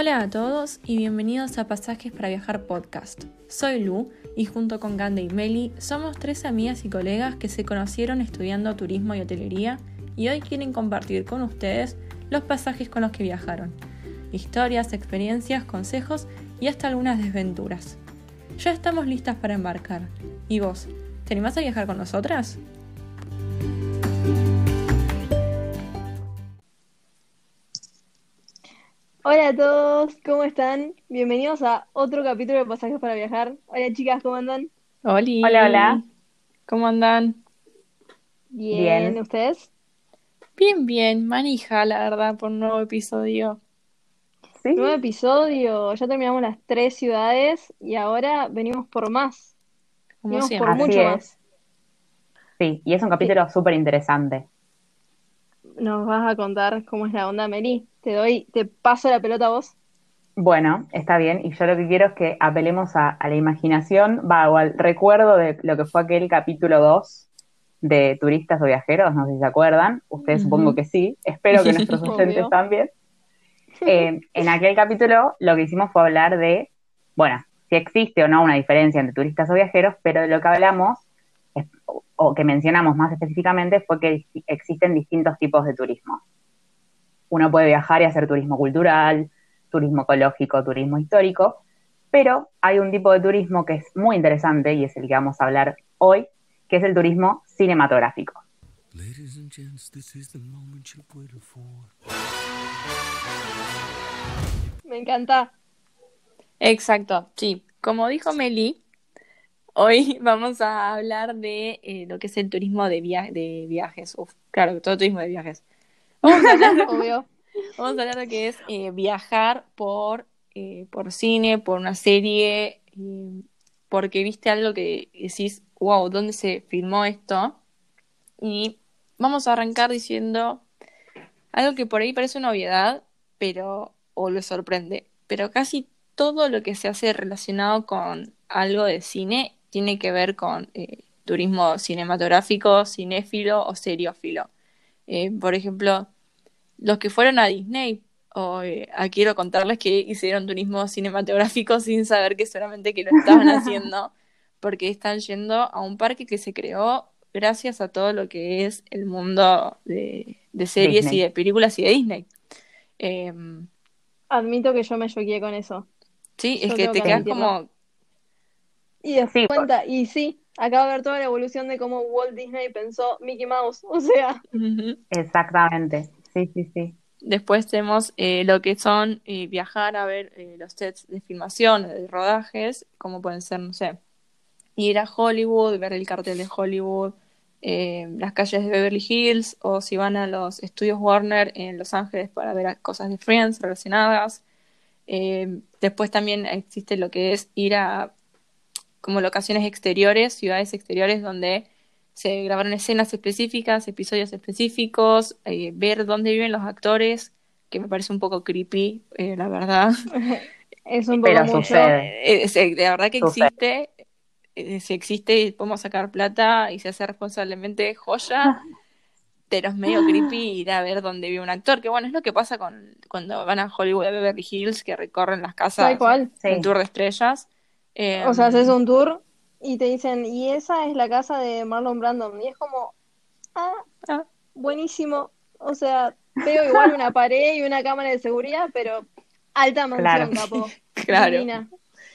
Hola a todos y bienvenidos a Pasajes para Viajar podcast. Soy Lu y junto con Gande y Meli somos tres amigas y colegas que se conocieron estudiando turismo y hotelería y hoy quieren compartir con ustedes los pasajes con los que viajaron, historias, experiencias, consejos y hasta algunas desventuras. Ya estamos listas para embarcar. ¿Y vos? ¿Te animás a viajar con nosotras? Hola a todos, ¿cómo están? Bienvenidos a otro capítulo de Pasajes para Viajar. Hola chicas, ¿cómo andan? Oli. Hola, hola. ¿Cómo andan? Bien, Bien. ¿ustedes? Bien, bien. Manija, la verdad, por un nuevo episodio. Sí, Nuevo episodio, ya terminamos las tres ciudades y ahora venimos por más. Como Venimos siempre. por Así mucho es. más. sí, y es un capítulo súper interesante. Nos vas a contar cómo es la onda, Meli. Te doy, te paso la pelota a vos. Bueno, está bien, y yo lo que quiero es que apelemos a, a la imaginación, va, o al recuerdo de lo que fue aquel capítulo 2 de turistas o viajeros, no sé si se acuerdan, ustedes supongo que sí, espero que nuestros Obvio. oyentes también. Eh, en aquel capítulo lo que hicimos fue hablar de, bueno, si existe o no una diferencia entre turistas o viajeros, pero de lo que hablamos, o- que mencionamos más específicamente, fue que existen distintos tipos de turismo. Uno puede viajar y hacer turismo cultural, turismo ecológico, turismo histórico, pero hay un tipo de turismo que es muy interesante y es el que vamos a hablar hoy, que es el turismo cinematográfico. Me encanta. Exacto, sí. Como dijo Meli, hoy vamos a hablar de eh, lo que es el turismo de, via- de viajes. Uf, claro, todo turismo de viajes. Vamos a hablar, Obvio. vamos a hablar de lo que es eh, viajar por, eh, por cine, por una serie, porque viste algo que decís, wow, ¿dónde se filmó esto? Y vamos a arrancar diciendo algo que por ahí parece una obviedad, pero, o lo sorprende, pero casi todo lo que se hace relacionado con algo de cine tiene que ver con eh, turismo cinematográfico, cinéfilo o seriófilo. Eh, por ejemplo, los que fueron a Disney, o eh, quiero contarles que hicieron turismo cinematográfico sin saber que solamente que lo estaban haciendo, porque están yendo a un parque que se creó gracias a todo lo que es el mundo de, de series Disney. y de películas y de Disney. Eh, Admito que yo me choqué con eso. sí, es Yo que tengo te que quedas como, Y después Sí, cuenta, y sí, acabo de ver toda la evolución de cómo Walt Disney pensó Mickey Mouse. O sea. Exactamente, sí, sí, sí. Después tenemos eh, lo que son eh, viajar a ver eh, los sets de filmación, de rodajes, como pueden ser, no sé, ir a Hollywood, ver el cartel de Hollywood, eh, las calles de Beverly Hills, o si van a los estudios Warner en Los Ángeles para ver a- cosas de Friends relacionadas. Eh, después también existe lo que es ir a como locaciones exteriores, ciudades exteriores donde se grabaron escenas específicas, episodios específicos, eh, ver dónde viven los actores, que me parece un poco creepy, eh, la verdad. es un poco Pero mucho. sucede. Eh, es- de verdad que Sucede. existe, eh, si existe, podemos sacar plata y se hace responsablemente joya, pero es medio creepy ir a ver dónde vive un actor, que bueno, es lo que pasa con cuando van a Hollywood a Beverly Hills, que recorren las casas cual. Sí. en tour de estrellas. Eh, O sea, haces un tour y te dicen, y esa es la casa de Marlon Brandon. Y es como, ah, ah, buenísimo. O sea, veo igual una pared y una cámara de seguridad, pero alta mansión, Claro. capo. claro, Divina.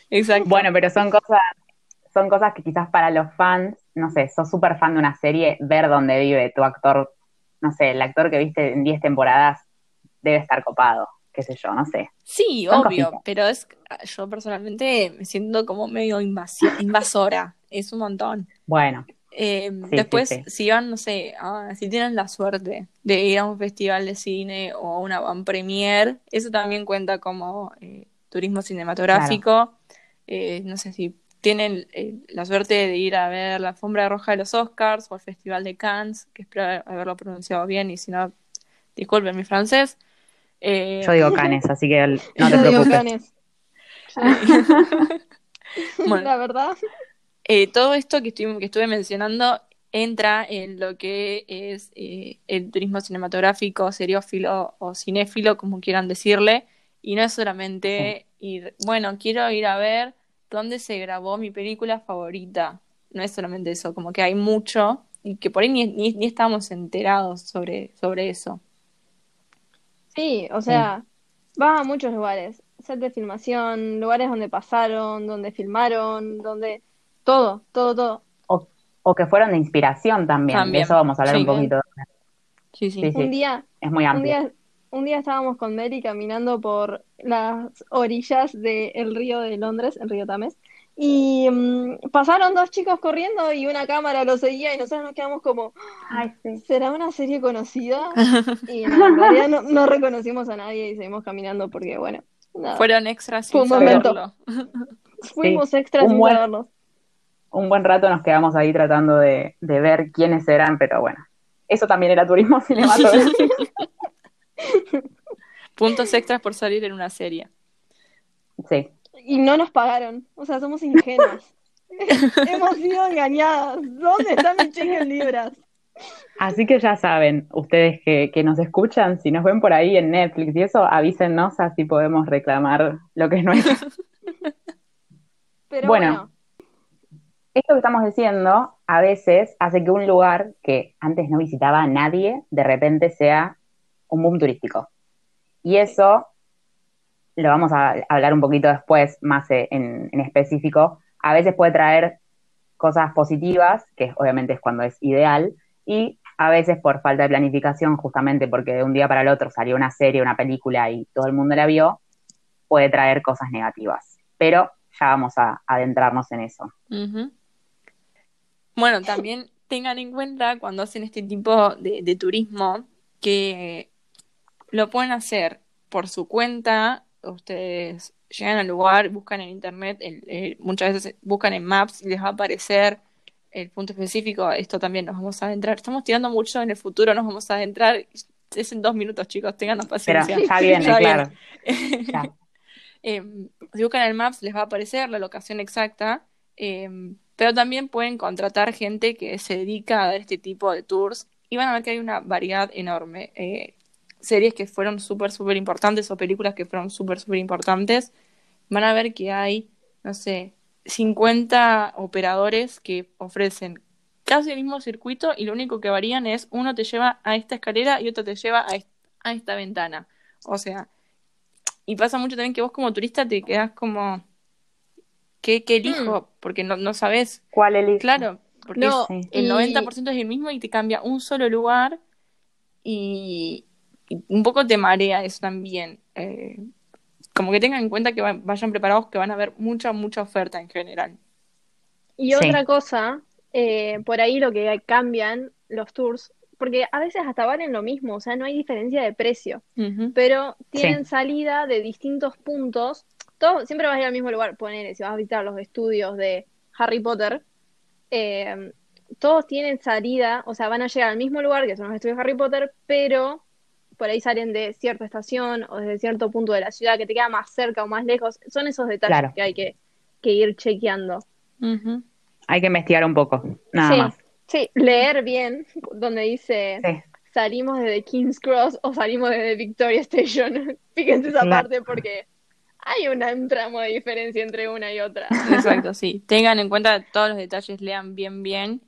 exacto. Bueno, pero son cosas, son cosas que quizás para los fans, no sé, sos súper fan de una serie, ver dónde vive tu actor, no sé, el actor que viste en 10 temporadas debe estar copado, qué sé yo, no sé. Sí, Son obvio, cositas. pero es yo personalmente me siento como medio invasi- invasora, es un montón. Bueno, Eh, sí, después, sí. si van, no sé, a- si tienen la suerte de ir a un festival de cine o a una van premier, eso también cuenta como eh, turismo cinematográfico. Eh, no sé si tienen la suerte de ir a ver la alfombra roja de los Oscars o el Festival de Cannes, que espero haberlo pronunciado bien y si no, disculpen mi francés. Eh, yo digo canes, así que no te Yo digo preocupes. Cannes. Bueno. La verdad, Eh, todo esto que, estuve- que estuve mencionando entra en lo que es eh, el turismo cinematográfico, seriófilo o cinéfilo, como quieran decirle, Y no es solamente ir, bueno, quiero ir a ver dónde se grabó mi película favorita. No es solamente eso, como que hay mucho y que por ahí ni, ni, ni estábamos enterados sobre, sobre eso. Sí, o sea, vas a muchos lugares, set de filmación, lugares donde pasaron, donde filmaron, donde todo, todo, todo. O, o que fueron de inspiración también. También, De eso vamos a hablar sí. un poquito. Sí, sí. Sí, sí. Un día, Es muy un amplio. día, un día estábamos con Mary caminando por las orillas del río de Londres, el río Tames, y mm, pasaron dos chicos corriendo y una cámara los seguía y nosotros nos quedamos como, Ay, sí. ¿será una serie conocida? Y no, en realidad no, no reconocimos a nadie y seguimos caminando porque, bueno, nada, Fueron extras Fue un momento. fuimos extras un sin buen- saberlo. Un buen rato nos quedamos ahí tratando de, de ver quiénes eran, pero bueno. Eso también era turismo cinematográfico. Puntos extras por salir en una serie. Sí. Y no nos pagaron, o sea, somos ingenuos. Hemos sido engañadas. ¿Dónde está mi cheque en libras? Así que ya saben, ustedes que, que nos escuchan, si nos ven por ahí en Netflix y eso, avísennos así podemos reclamar lo que es nuestro. Pero Bueno. bueno, Esto que estamos diciendo a veces hace que un lugar que antes no visitaba a nadie, de repente sea un boom turístico. Y eso lo vamos a hablar un poquito después, más eh, en, específico. A veces puede traer cosas positivas, que obviamente es cuando es ideal, y a veces por falta de planificación, justamente porque de un día para el otro salió una serie, una película y todo el mundo la vio, puede traer cosas negativas. Pero ya vamos a adentrarnos en eso. Bueno, también tengan en cuenta cuando hacen este tipo de turismo que lo pueden hacer por su cuenta. Ustedes llegan al lugar, buscan en internet, el- el- muchas veces buscan en Maps y les va a aparecer el punto específico. Esto también nos vamos a adentrar. Estamos tirando mucho en el futuro, nos vamos a adentrar. Es en dos minutos, chicos, tengan Pero paciencia. ya viene, Ya claro. Eh, si buscan el Maps les va a aparecer la locación exacta, eh, pero también pueden contratar gente que se dedica a dar este tipo de tours y van a ver que hay una variedad enorme. Eh, series que fueron súper, súper importantes o películas que fueron súper, súper importantes, van a ver que hay, no sé, 50 operadores que ofrecen casi el mismo circuito y lo único que varían es uno te lleva a esta escalera y otro te lleva a, est- a esta ventana. O sea, y pasa mucho también que vos como turista te quedás como, ¿qué, qué elijo? Porque no, no sabes. ¿Cuál elijo? Claro, porque No, es- y- el 90% es el mismo y te cambia un solo lugar y un poco te marea eso también. Eh, como que tengan en cuenta que va- vayan preparados que van a haber mucha, mucha oferta en general. Y Sí. otra cosa, eh, por ahí lo que cambian los tours, porque a veces hasta valen lo mismo, o sea, no hay diferencia de precio, pero tienen salida de distintos puntos. Todo, siempre vas a ir al mismo lugar, ponele, si vas a visitar los estudios de Harry Potter, eh, todos tienen salida, o sea, van a llegar al mismo lugar, que son los estudios de Harry Potter, pero por ahí salen de cierta estación o desde cierto punto de la ciudad que te queda más cerca o más lejos. Son esos detalles Claro. que hay que, que ir chequeando. Hay que investigar un poco, nada sí, más. sí, leer bien, donde dice Sí. salimos desde King's Cross o salimos desde Victoria Station. Fíjense esa Claro. parte porque hay una, un tramo de diferencia entre una y otra. Exacto, sí. Tengan en cuenta todos los detalles, lean bien, bien.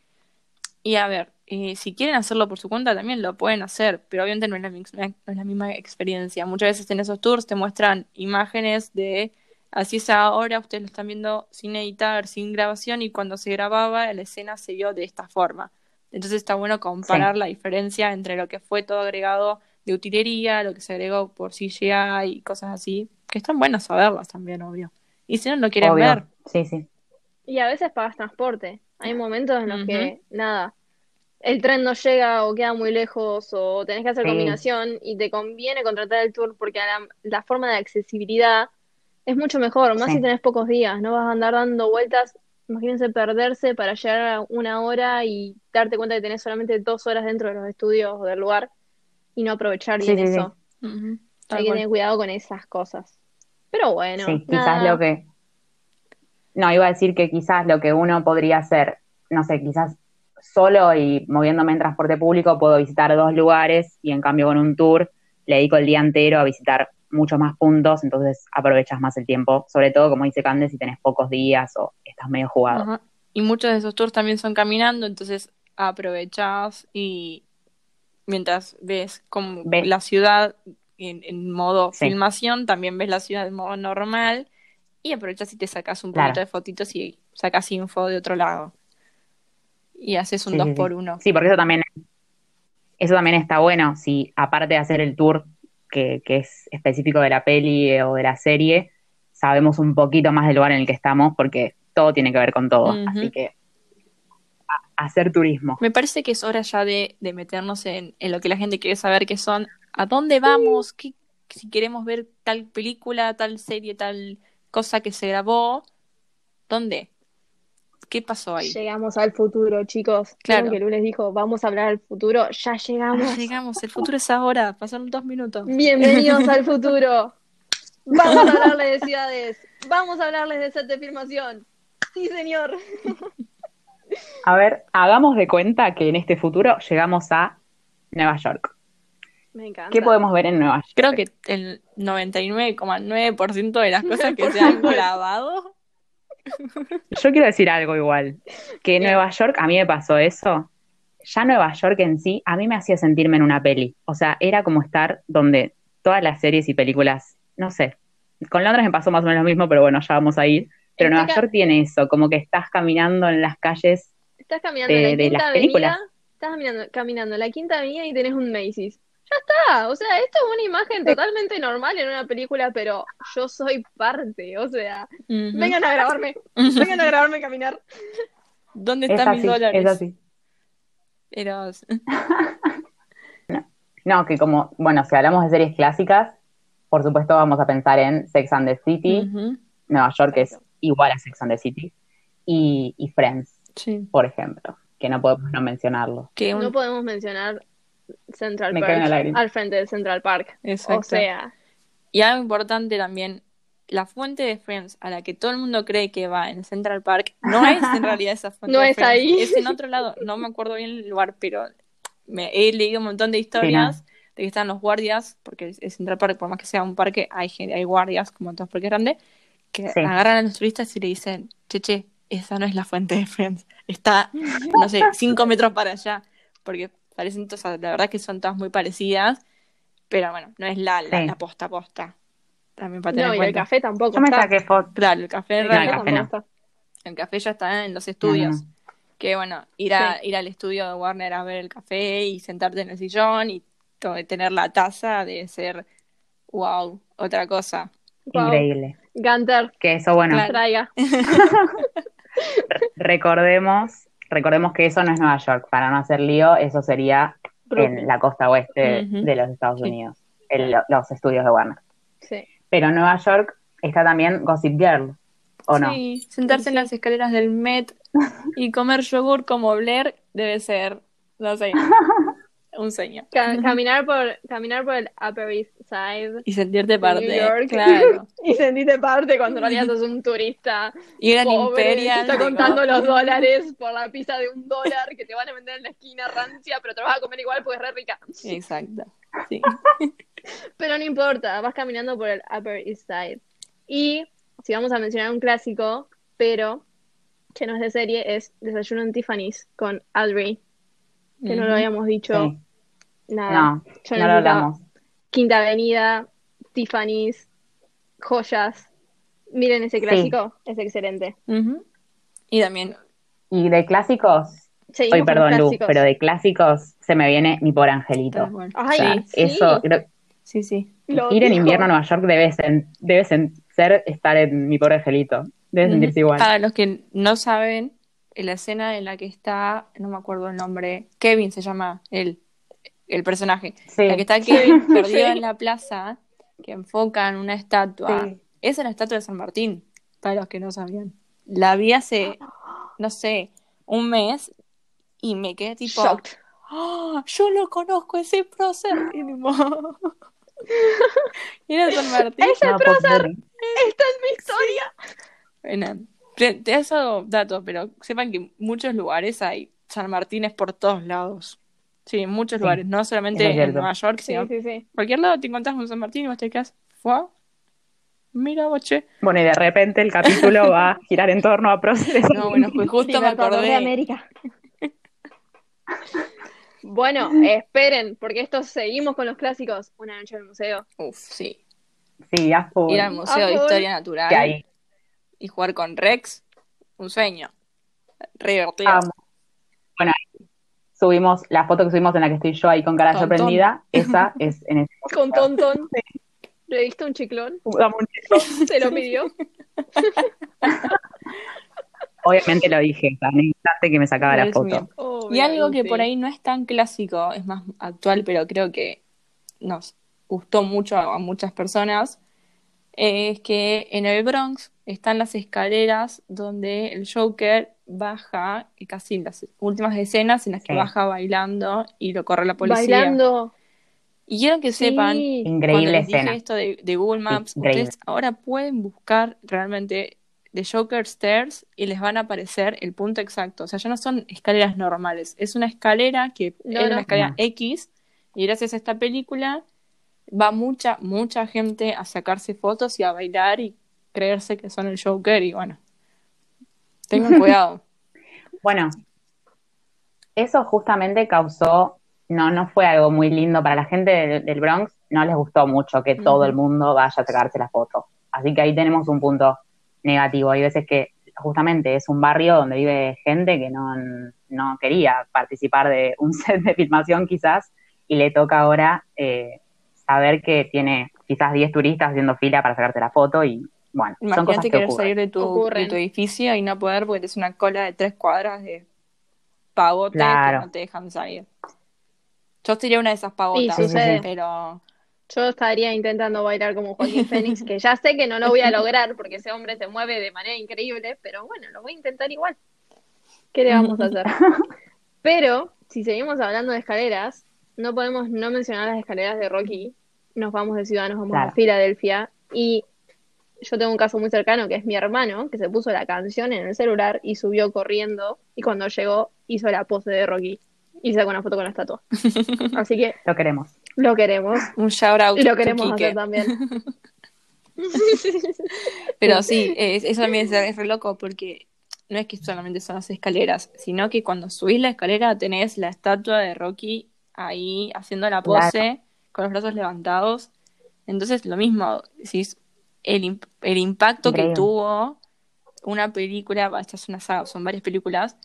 Y a ver, eh, si quieren hacerlo por su cuenta también lo pueden hacer, pero obviamente no es la, no es la misma experiencia. Muchas veces en esos tours te muestran imágenes de así es ahora, ustedes lo están viendo sin editar, sin grabación, y cuando se grababa la escena se vio de esta forma. Entonces está bueno comparar la diferencia entre lo que fue todo agregado de utilería, lo que se agregó por CGI y cosas así, que están buenas saberlas también, obvio. Y si no lo quieren Obvio. ver, Sí, sí. Y a veces pagas transporte. Hay momentos en los que, nada, el tren no llega o queda muy lejos o tenés que hacer Sí. combinación y te conviene contratar el tour porque la, la forma de accesibilidad es mucho mejor, más Sí. si tenés pocos días, no vas a andar dando vueltas, imagínense perderse para llegar a una hora y darte cuenta que tenés solamente dos horas dentro de los estudios o del lugar y no aprovechar Sí, bien sí, sí. eso. Hay que tener cuidado con esas cosas. Pero bueno, Sí, quizás lo que... No, iba a decir que quizás lo que uno podría hacer, no sé, quizás solo y moviéndome en transporte público puedo visitar dos lugares y en cambio con un tour le dedico el día entero a visitar muchos más puntos, entonces aprovechas más el tiempo, sobre todo como dice Cande, si tenés pocos días o estás medio jugado. Ajá. Y muchos de esos tours también son caminando, entonces aprovechás y mientras ves como Ves. la ciudad en, en modo Sí. filmación, también ves la ciudad en modo normal y aprovechas y te sacas un Claro. poquito de fotitos y sacas info de otro lado. Y haces un Sí, dos sí, sí. por uno. Sí, porque eso también, eso también está bueno, si aparte de hacer el tour que, que es específico de la peli eh, o de la serie, sabemos un poquito más del lugar en el que estamos, porque todo tiene que ver con todo. Así que a- hacer turismo. Me parece que es hora ya de, de meternos en, en lo que la gente quiere saber, que son a dónde vamos, qué, si queremos ver tal película, tal serie, tal cosa que se grabó, ¿dónde? ¿Qué pasó ahí? Llegamos al futuro, chicos. Claro. Que Lunes dijo, vamos a hablar del futuro. Ya llegamos. Ah, llegamos, el futuro es ahora, pasaron dos minutos. Bienvenidos al futuro. Vamos a hablarles de ciudades. Vamos a hablarles de set de filmación. Sí, señor. A ver, hagamos de cuenta que en este futuro llegamos a Nueva York. Me encanta. ¿Qué podemos ver en Nueva York? Creo que el 99,9% de las cosas que se han grabado. Yo quiero decir algo igual, que Nueva York a mí me pasó eso. Ya Nueva York en sí, a mí me hacía sentirme en una peli. O sea, era como estar donde todas las series y películas, no sé, con Londres me pasó más o menos lo mismo, pero bueno, ya vamos a ir. Pero Nueva York tiene eso, como que estás caminando en las calles. Estás caminando de- en la de quinta las avenida. películas. Estás caminando, caminando en la quinta avenida y tenés un Macy's. Ya está. O sea, esto es una imagen totalmente normal en una película, pero yo soy parte. O sea, vengan a grabarme. Vengan a grabarme caminar. ¿Dónde Es están mis dólares? es así. Pero- No, que como, bueno, si hablamos de series clásicas, por supuesto vamos a pensar en Sex and the City, Nueva York es igual a Sex and the City, y, y Friends, Sí. por ejemplo, que no podemos no mencionarlo. Que un- No podemos mencionar Central Me Park al frente de Central Park. Exacto. O sea, Y algo importante también, la fuente de Friends a la que todo el mundo cree que va en Central Park no es en realidad esa fuente No de es Friends, ahí. es en otro lado, no me acuerdo bien el lugar, pero me he leído un montón de historias de que están los guardias, porque es- es Central Park, por más que sea un parque, hay, hay guardias, como en todos parques grandes, que Sí. agarran a los turistas y le dicen, che, che, esa no es la fuente de Friends, está, no sé, cinco metros para allá, porque parecen, o sea, la verdad que son todas muy parecidas, pero bueno, no es la, la, Sí. la posta posta. También para tener no, en y el café tampoco Yo me está. saqué foto. Claro, el café, El café no. tampoco está. el café ya está en los estudios. No, Que bueno, ir, a, ir al estudio de Warner a ver el café y sentarte en el sillón y tener la taza de ser, wow, otra cosa. Wow. Increíble. Gunter, Que eso, bueno, Claro. traiga. recordemos, recordemos que eso no es Nueva York, para no hacer lío, eso sería en la costa oeste de los Estados Sí. Unidos, el- los estudios de Warner. Sí. Pero en Nueva York está también Gossip Girl, ¿o no? Sí, sentarse en las escaleras del Met y comer yogur como Blair debe ser, no sé, un sueño. Ca- caminar por caminar por el Upper East Side Y sentirte parte, New York. claro. y sentirte parte cuando en realidad sos un turista pobre que Imperial. está contando los dólares por la pizza de un dólar que te van a vender en la esquina rancia, pero te vas a comer igual porque es re rica. Exacto, sí. Pero no importa, vas caminando por el Upper East Side. Y si vamos a mencionar un clásico, pero que no es de serie, es Desayuno en Tiffany's con Audrey, que no lo habíamos dicho Sí. nada. No, Yo no lo hablamos. Quinta Avenida, Tiffany's, joyas. Miren ese clásico, es excelente. Y también, Y de clásicos, hoy perdón Lu, clásicos. pero de clásicos se me viene mi pobre angelito. Ay, O sea, sí. eso, creo- Sí, sí. Lo ir en invierno a Nueva York debe ser, debe sen- ser estar en mi pobre angelito. Debe sentirse igual. Para los que no saben, en la escena en la que está, no me acuerdo el nombre, Kevin se llama el, el personaje. Sí. La que está Kevin perdido Sí. en la plaza, que enfocan una estatua. Sí. Esa es la estatua de San Martín, para los que no sabían. La vi hace, no sé, un mes y me quedé tipo, Shocked. ¡Ah! yo lo conozco ese prócer. Y era San Martín. ¡Ese No, prócer! ¡Esta es mi historia! Bueno, te, te he dado datos, pero sepan que en muchos lugares hay San Martínez por todos lados. Sí, en muchos Sí, lugares, no solamente en. Nueva York, Sí, sino sí, sí. cualquier lado te encontrás un San Martín y vos te quedás Fue. Mira, boche. Bueno, y de repente el capítulo va a girar en torno a próceres. No, bueno, pues justo me Libertador de acordé. América. bueno, esperen, porque esto seguimos con los clásicos. Una noche en el museo. Uf, sí. Sí, a full. Ir al Museo A de full. Historia Natural Que ahí y jugar con Rex, un sueño. Re divertido. amo. Bueno, ahí subimos la foto que subimos en la que estoy yo ahí con cara Tontón. sorprendida. Esa es en ese Con Tontón. ¿Le diste un chiclón? Un. Se lo pidió. Obviamente lo dije, tan instante que me sacaba la foto. Y algo que por ahí no es tan clásico, es más actual, pero creo que nos gustó mucho a muchas personas, es que en el Bronx están las escaleras donde el Joker baja, y casi las últimas escenas en las que Sí. baja bailando y lo corre la policía. Bailando. Y quiero que sepan, Sí. Increíble les dije esto de, de Google Maps, increíble. ustedes ahora pueden buscar realmente The Joker Stairs y les van a aparecer el punto exacto. O sea, ya no son escaleras normales, es una escalera que No, es no. una escalera No. X y gracias a esta película va mucha, mucha gente a sacarse fotos y a bailar y creerse que son el Joker y bueno, tengan cuidado. Bueno, eso justamente causó, no, no fue algo muy lindo para la gente del, del Bronx, no les gustó mucho que todo el mundo vaya a sacarse la foto. Así que ahí tenemos un punto negativo. Hay veces que justamente es un barrio donde vive gente que no, no quería participar de un set de filmación quizás y le toca ahora eh, saber que tiene quizás 10 turistas haciendo fila para sacarte la foto y bueno, son cosas que querer ocurren. salir de tu, de tu edificio y no poder porque es una cola de tres cuadras de pavotes Claro. que no te dejan salir. Yo sería una de esas pavotas, Sí, sucede. pero Yo estaría intentando bailar como Joaquín Phoenix, que ya sé que no lo voy a lograr porque ese hombre se mueve de manera increíble, pero bueno, lo voy a intentar igual. ¿Qué le vamos a hacer? Pero, si seguimos hablando de escaleras, no podemos no mencionar las escaleras de Rocky. Nos vamos de ciudad, nos vamos Claro. a Filadelfia. Y yo tengo un caso muy cercano que es mi hermano, que se puso la canción en el celular y subió corriendo. Y cuando llegó, hizo la pose de Rocky y sacó una foto con la estatua. Así que Lo queremos. lo queremos. un shout out Y lo queremos hacer también. Pero sí, es- eso también es, es re loco porque no es que solamente son las escaleras, sino que cuando subís la escalera tenés la estatua de Rocky ahí haciendo la pose con los brazos levantados. Entonces, lo mismo, decís, el, el impacto que tuvo una película, bah, esta es una saga, son varias películas,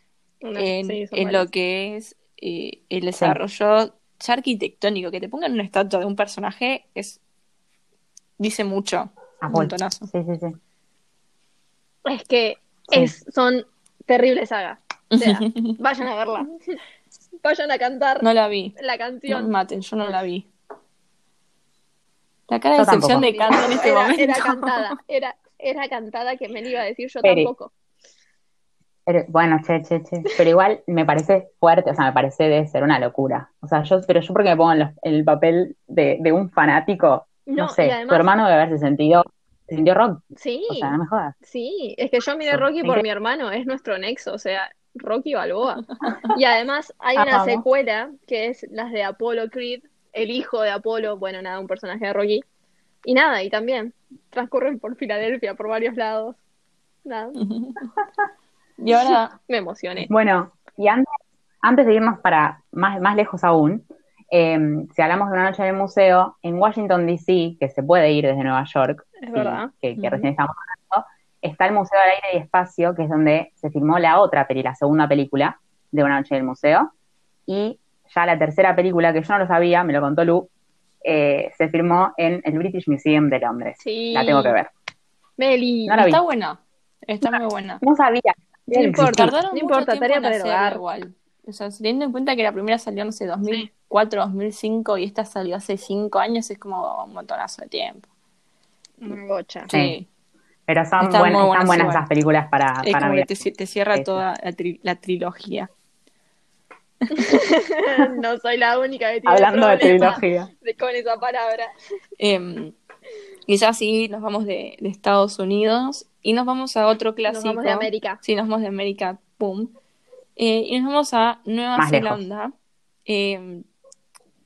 No, en, sí, en varias. lo que es eh, el desarrollo ya arquitectónico, que te pongan una estatua de un personaje es dice mucho, A un full. montonazo. Sí, sí, sí. Es que Sí. es, son terribles sagas. O sea, vayan a verla. Vayan a cantar No la vi. la No me canción. maten, yo no la vi. La cara de Yo tampoco. decepción de Candy en este era, momento. era cantada, era, era cantada que me iba a decir yo tampoco. Pero, bueno, che, che, che. Pero igual me parece fuerte, o sea, me parece de ser una locura. O sea, yo, pero yo porque me pongo en, los- en el papel de, de un fanático, no, No, sé, además- tu hermano debe haberse sentido, se sintió rock, Sí, o sea, no me jodas. sí, es que yo miré. Rocky por mi hermano, es nuestro nexo, o sea, Rocky Balboa. Y además hay una secuela que es las de Apollo Creed, el hijo de Apolo, bueno, nada, un personaje de Rocky. Y nada, y también transcurren por Filadelfia, por varios lados. Nada, Y ahora, me emocioné. Bueno, y antes, antes de irnos para más, más lejos aún, eh, si hablamos de una noche en el museo, en Washington, D.C., que se puede ir desde Nueva York, Es verdad. que, recién estamos hablando, está el Museo del Aire y Espacio, que es donde se filmó la otra peli, la segunda película de Una Noche en el Museo, y ya la tercera película, que yo no lo sabía, me lo contó Lu, eh, se filmó en el British Museum de Londres. Sí. La tengo que ver. Meli, No está buena. Está muy buena. No sabía. No importa. Tardaron No mucho importa, tiempo tarea en hogar. igual. O sea, teniendo en cuenta que la primera salió, no sé, 2004, 2005 y esta salió hace 5 años, es como un montonazo de tiempo. Una bocha. Sí. Pero son Están buenas, muy buenas están buenas igual. esas películas para, Es para como te, ci- te cierra toda la, tri- la trilogía. no soy la única que tiene Hablando de trilogía. de- con esa palabra. Eh, quizás sí nos vamos de, de Estados Unidos y nos vamos a otro Nos clásico. vamos de América. Sí, nos vamos de América, pum. Eh, y nos vamos a Nueva Más. Zelanda, eh,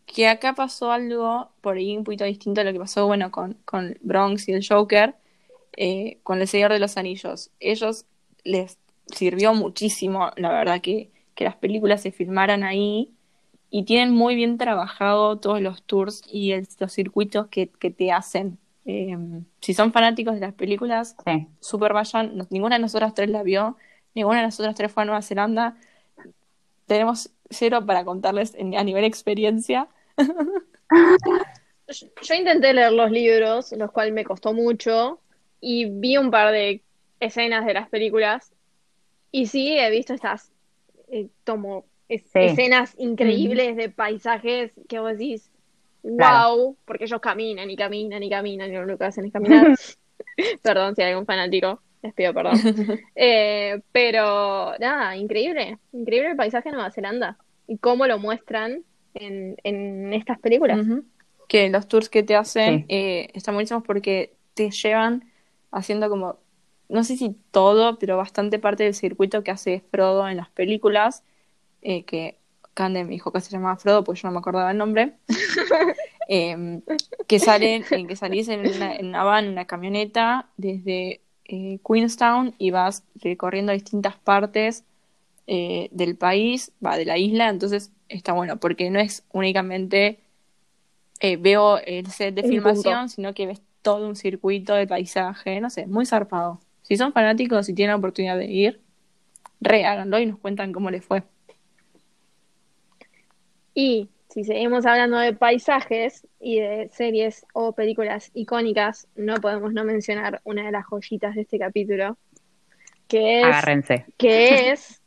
que acá pasó algo por ahí un poquito distinto a lo que pasó, bueno, con, con Bronx y el Joker, eh, con El Señor de los Anillos. Ellos les sirvió muchísimo, la verdad, que, que las películas se filmaran ahí y tienen muy bien trabajado todos los tours y el- los circuitos que, que te hacen. Eh, si son fanáticos de las películas, Sí. super vayan. No- ninguna de nosotras tres la vio, ninguna de nosotras tres fue a Nueva Zelanda. Tenemos cero para contarles en- a nivel experiencia. Yo, yo intenté leer los libros, los cuales me costó mucho, y vi un par de escenas de las películas, y sí he visto estas eh, como es- Sí. escenas increíbles de paisajes que vos decís, wow, Claro. porque ellos caminan y caminan y caminan y lo único que hacen es caminar. Perdón si hay algún fanático, les pido perdón. Eh, pero nada, increíble, increíble el paisaje de Nueva Zelanda y cómo lo muestran en, en estas películas. Que los tours que te hacen Sí. eh, están buenísimos porque te llevan haciendo como, no sé si todo, pero bastante parte del circuito que hace Frodo en las películas, eh, que Cande me dijo que se llamaba Frodo, pues yo no me acordaba el nombre, Em, que salen, en que salís en una, en una van, en una camioneta, desde eh, Queenstown y vas recorriendo distintas partes eh, del país, va, de la isla, entonces está bueno, porque no es únicamente eh, veo el set de filmación, punto. sino que ves todo un circuito de paisaje, no sé, muy zarpado. Si son fanáticos y tienen la oportunidad de ir, re háganlo y nos cuentan cómo les fue. Y si seguimos hablando de paisajes y de series o películas icónicas, no podemos no mencionar una de las joyitas de este capítulo, que es, Agárrense. que es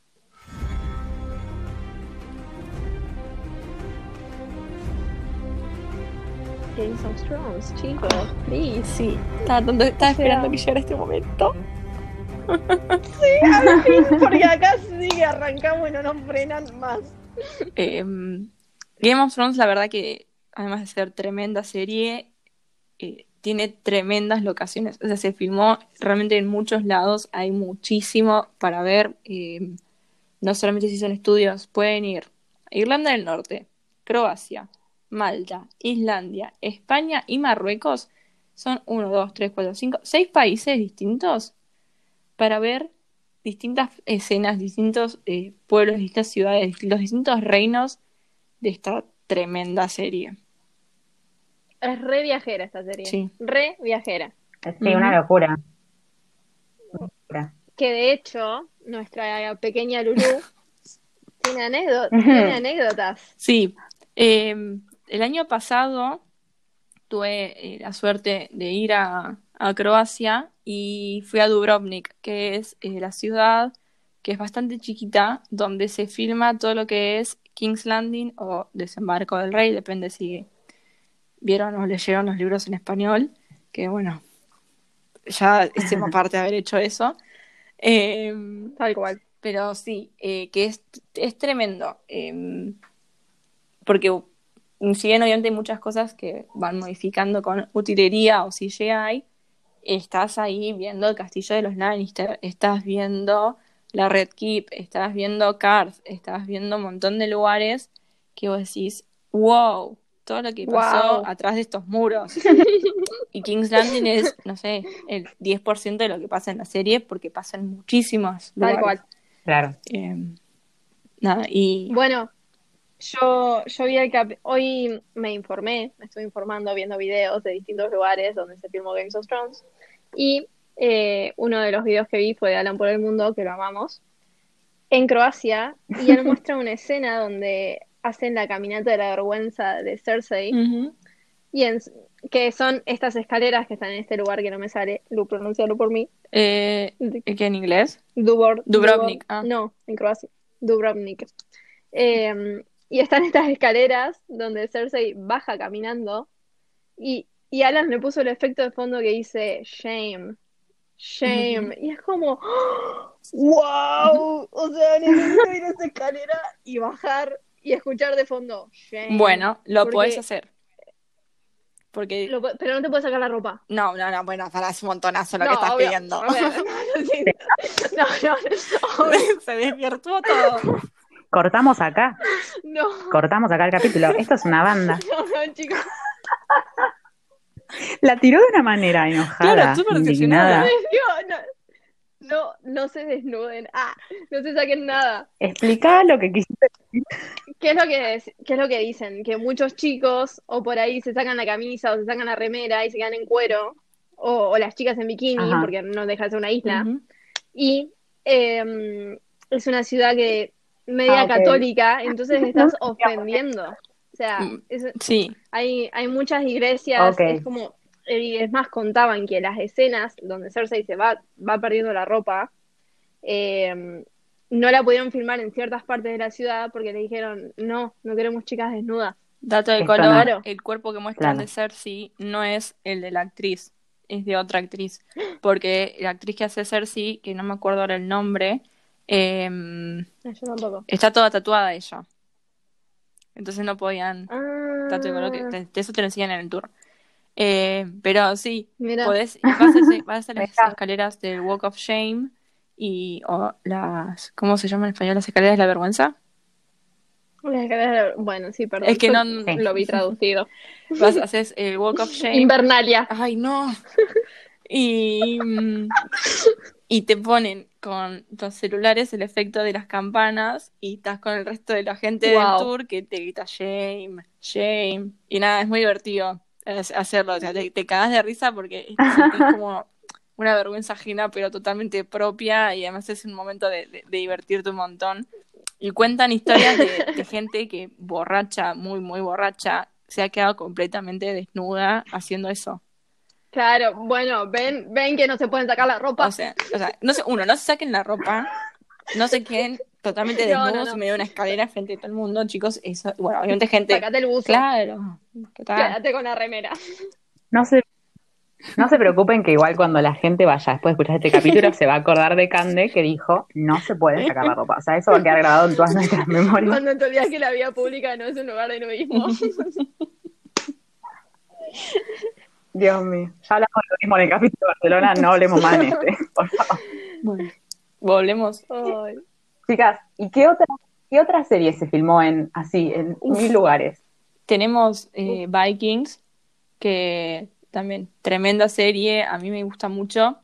Game of Thrones, chicos, please. Sí, estaba, tanto- estaba esperando que llegara este momento. Porque acá sí que arrancamos y no nos frenan más. Eh, Game of Thrones, la verdad que, además de ser tremenda serie, eh, tiene tremendas locaciones. O sea, se filmó realmente en muchos lados, hay muchísimo para ver. eh, no solamente si son estudios, pueden ir a Irlanda del Norte, Croacia, Malta, Islandia, España y Marruecos. Son uno, dos, tres, cuatro, cinco, seis países distintos para ver distintas escenas, distintos eh, pueblos, distintas ciudades, los distintos reinos de esta tremenda serie. Es re viajera esta serie. Sí. Re viajera. Sí, una locura. Locura. Que de hecho, nuestra pequeña Lulú tiene, tiene anécdotas. Sí, eh, el año pasado tuve eh, la suerte de ir a, a Croacia y fui a Dubrovnik, que es eh, la ciudad que es bastante chiquita, donde se filma todo lo que es King's Landing o Desembarco del Rey, depende si vieron o leyeron los libros en español, que bueno, ya hicimos parte de haber hecho eso. Em, Tal cual. pero sí, eh, que es, es tremendo. eh, porque si bien obviamente hay muchas cosas que van modificando con utilería o CGI, estás ahí viendo el castillo de los Lannister, estás viendo la Red Keep, estás viendo Karth, estás viendo un montón de lugares que vos decís, wow, todo lo que pasó Wow. atrás de estos muros. Y King's Landing es, no sé, el 10% de lo que pasa en la serie porque pasan muchísimos Tal lugares. cual. Claro. Eh, nada, y Bueno, yo, yo vi el cap hoy me informé, me estoy informando viendo videos de distintos lugares donde se filmó Games of Thrones. Y eh, uno de los videos que vi fue de Alan por el Mundo, que lo amamos, en Croacia. Y él muestra una escena donde hacen la caminata de la vergüenza de Cersei. Y en, que son estas escaleras que están en este lugar que no me sale, Lu, pronuncialo por mí. Eh, ¿qué en inglés? Dubor, Dubrovnik, Dubor- ah. No, en Croacia. Dubrovnik. Eh, y están estas escaleras donde Cersei baja caminando y, y Alan le puso el efecto de fondo que dice shame, shame. Y es como, ¡oh! wow, o sea, necesito ir a esa escalera y bajar y escuchar de fondo shame. Bueno, lo Porque podés hacer. Porque. lo pero no te puedes sacar la ropa. No, no, no, bueno, para es un montonazo lo no, que estás obvio. pidiendo. No, no, no, no, obvio. Se desvirtuó todo. Cortamos acá, No, cortamos acá el capítulo. Esto es una banda. no, no, chicos. La tiró de una manera enojada, Claro, súper indignada. Digo, no, no, no se desnuden. Ah, no se saquen nada. Explicá lo que quisiste. ¿Qué es lo que es- qué es lo que dicen? Que muchos chicos o por ahí se sacan la camisa o se sacan la remera y se quedan en cuero o, o las chicas en bikini Ajá. porque no deja de ser una isla y eh, es una ciudad que media Ah, católica, entonces estás ofendiendo. O sea, es- Sí, hay, hay muchas iglesias, es como, y es más, contaban que las escenas donde Cersei se va, va perdiendo la ropa, eh, no la pudieron filmar en ciertas partes de la ciudad porque le dijeron, no, no queremos chicas desnudas. dato de Esto color, Claro. el cuerpo que muestran Claro. de Cersei no es el de la actriz, es de otra actriz. Porque la actriz que hace Cersei, que no me acuerdo ahora el nombre, eh, Yo tampoco. está toda tatuada ella. Entonces no podían. Ah, Dato de de eso te lo enseñan en el tour. Eh, pero sí, podés, vas a, hacer- vas a las Mirá. escaleras del Walk of Shame y las, ¿cómo se llama en español? Las escaleras de la vergüenza. las escaleras- bueno, sí, perdón. Es que no- Sí. lo vi traducido. Vas, haces el Walk of Shame. Invernalia. Ay, no. Y, mm, y te ponen con los celulares el efecto de las campanas y estás con el resto de la gente Wow. del tour que te grita shame, shame. Y nada, es muy divertido hacerlo. O sea, te, te cagas de risa porque es como una vergüenza ajena, pero totalmente propia y además es un momento de, de- de divertirte un montón. Y cuentan historias de, de gente que borracha, muy, muy borracha, se ha quedado completamente desnuda haciendo eso. Claro, bueno, ven, ven que no se pueden sacar la ropa. O sea, o sea, no sé, uno, no se saquen la ropa, no se queden totalmente No, no, desnudos no. en medio de una escalera frente a todo el mundo, chicos. Eso, bueno, obviamente gente. Sacate el buzo. Claro. Quédate con la remera. No se, no se preocupen que igual cuando la gente vaya después de escuchar este capítulo se va a acordar de Cande que dijo no se puede sacar la ropa. O sea, eso va a quedar grabado en todas nuestras memorias. Cuando te olvidas que la vía pública no es un lugar de nudismo. Dios mío. Ya hablamos de lo mismo en el capítulo de Barcelona, no hablemos más en este, por favor. Bueno, volvemos. Ay. Chicas, ¿y qué otra, qué otra serie se filmó en así, en mil lugares? Tenemos eh, Vikings, que también tremenda serie, a mí me gusta mucho,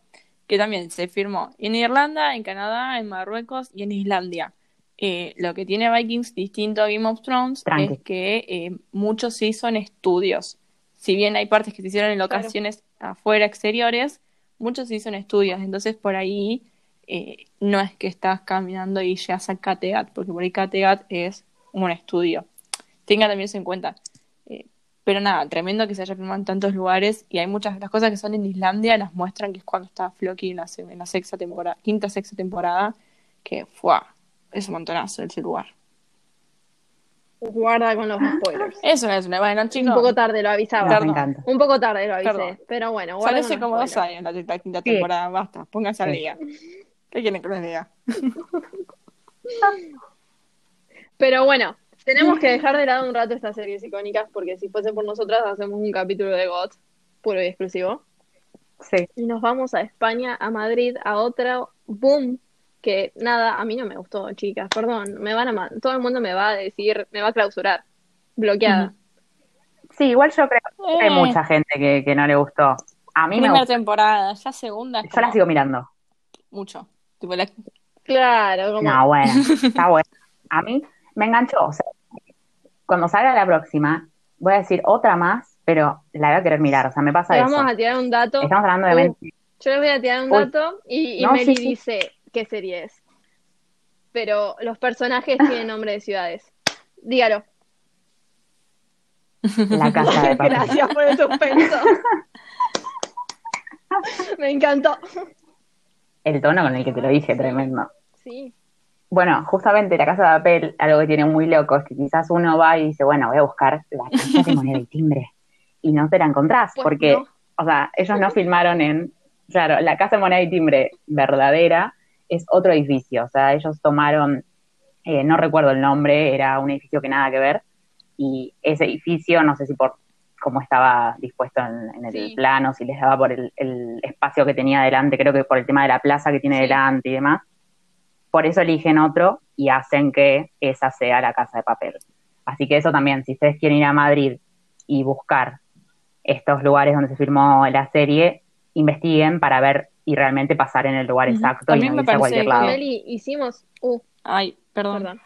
que también se firmó en Irlanda, en Canadá, en Marruecos y en Islandia. Eh, lo que tiene Vikings distinto a Game of Thrones Tranqui. es que eh, muchos se hizo en estudios. Si bien hay partes que se hicieron en locaciones afuera, exteriores, muchos se hizo en estudios. Entonces por ahí eh, no es que estás caminando y llegas a Kattegat, porque por ahí Kattegat es un estudio. Tengan también eso en cuenta. Eh, pero nada, tremendo que se haya filmado en tantos lugares y hay muchas las cosas que son en Islandia las muestran que es cuando está Floki en la, en la sexta temporada, quinta sexta temporada, que fue es un montonazo ese lugar. Guarda con los spoilers. Eso no es una bueno, Un chicos. poco tarde lo avisaba. Un poco tarde lo avisé. Perdón. Pero bueno, guarda Sale como dos años la, la quinta Sí. temporada, basta, pónganse al día. ¿Qué quieren que les diga? Pero bueno, tenemos que dejar de lado un rato estas series icónicas porque si fuese por nosotras hacemos un capítulo de GOT puro y exclusivo. Sí. Y nos vamos a España, a Madrid, a otra boom que nada, a mí no me gustó, chicas, perdón, me van a todo el mundo me va a decir, me va a clausurar, bloqueada. Sí, igual yo creo que hay Eh. mucha gente que, que no le gustó. A mí me Primera gustó. temporada, ya segunda. Yo la sigo mirando. Mucho. Tipo, la- Claro, como No, bueno, está bueno. A mí me enganchó. O sea, cuando salga la próxima, voy a decir otra más, pero la voy a querer mirar. O sea, me pasa le eso. vamos a tirar un dato. Estamos hablando de mente. Yo les voy a tirar un Uy. dato y, y No, Meli sí, sí. dice qué serie es. Pero los personajes tienen nombre de ciudades. Dígalo. La casa de papel. Gracias por el suspenso. Me encantó. El tono con el que te lo dije, tremendo. Sí. Bueno, justamente la casa de papel, algo que tiene muy loco es que quizás uno va y dice, bueno, voy a buscar la casa de moneda y timbre. Y no te la encontrás, Pues porque, no. o sea, ellos no filmaron en, claro, la casa de moneda y timbre verdadera es otro edificio. O sea, ellos tomaron, eh, no recuerdo el nombre, era un edificio que nada que ver. Y ese edificio, no sé si por cómo estaba dispuesto en, en el Sí. plano, si les daba por el, el espacio que tenía delante, creo que por el tema de la plaza que tiene Sí. delante y demás. Por eso eligen otro y hacen que esa sea la casa de papel. Así que eso también, si ustedes quieren ir a Madrid y buscar estos lugares donde se filmó la serie, investiguen para ver y realmente pasar en el lugar exacto También y no me irse a parece cualquier lado. Meli, hicimos. Uh, Ay, perdón. perdón.